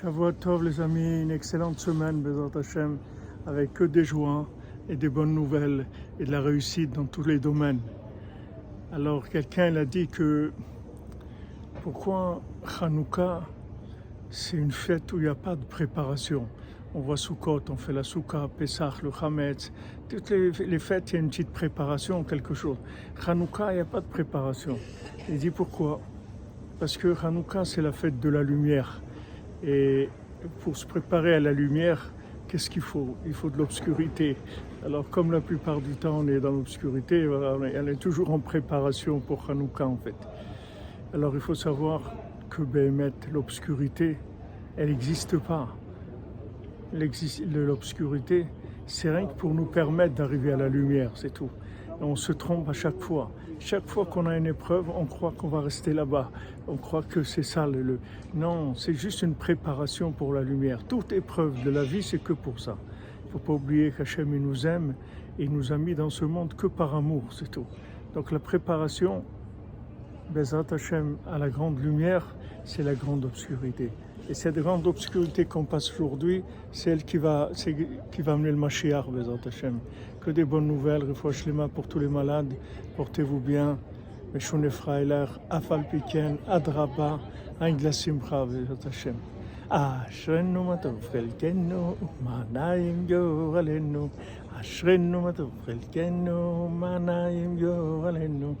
Shavuot Tov les amis, une excellente semaine, Bezat Hashem, avec que des joies et des bonnes nouvelles et de la réussite dans tous les domaines. Alors quelqu'un a dit que pourquoi Hanouka c'est une fête où il n'y a pas de préparation. On voit Sukkot, on fait la Souka, Pesach, le Hametz. Toutes les, les fêtes, il y a une petite préparation, quelque chose. Hanouka, il n'y a pas de préparation. Il dit pourquoi? Parce que Hanouka, c'est la fête de la lumière. Et pour se préparer à la lumière, qu'est-ce qu'il faut? Il faut de l'obscurité. Alors, comme la plupart du temps, on est dans l'obscurité, on est, toujours en préparation pour Hanouka, en fait. Alors, il faut savoir que l'obscurité, elle n'existe pas. L'obscurité, c'est rien que pour nous permettre d'arriver à la lumière, c'est tout. On se trompe à chaque fois. Chaque fois qu'on a une épreuve, on croit qu'on va rester là-bas. On croit que c'est ça le, le- Non, c'est juste une préparation pour la lumière. Toute épreuve de la vie, c'est que pour ça. Il ne faut pas oublier qu'Hachem, nous aime et nous a mis dans ce monde que par amour, c'est tout. Donc la préparation, Bezrat Hashem, à la grande lumière, c'est la grande obscurité. Et cette grande obscurité qu'on passe aujourd'hui, c'est elle qui va, c'est- qui va amener le Mashiach, Bezrat Hashem. Que des bonnes nouvelles, Refouach Lema pour tous les malades, portez-vous bien. Meshon Efraïler, Afal Piken, Adraba, Ain de la Simcha, Bezrat Hashem. אשרנו מה טוב חלקנו, מה נעים גורלנו. אשרנו מה טוב חלקנו, מה נעים גורלנו.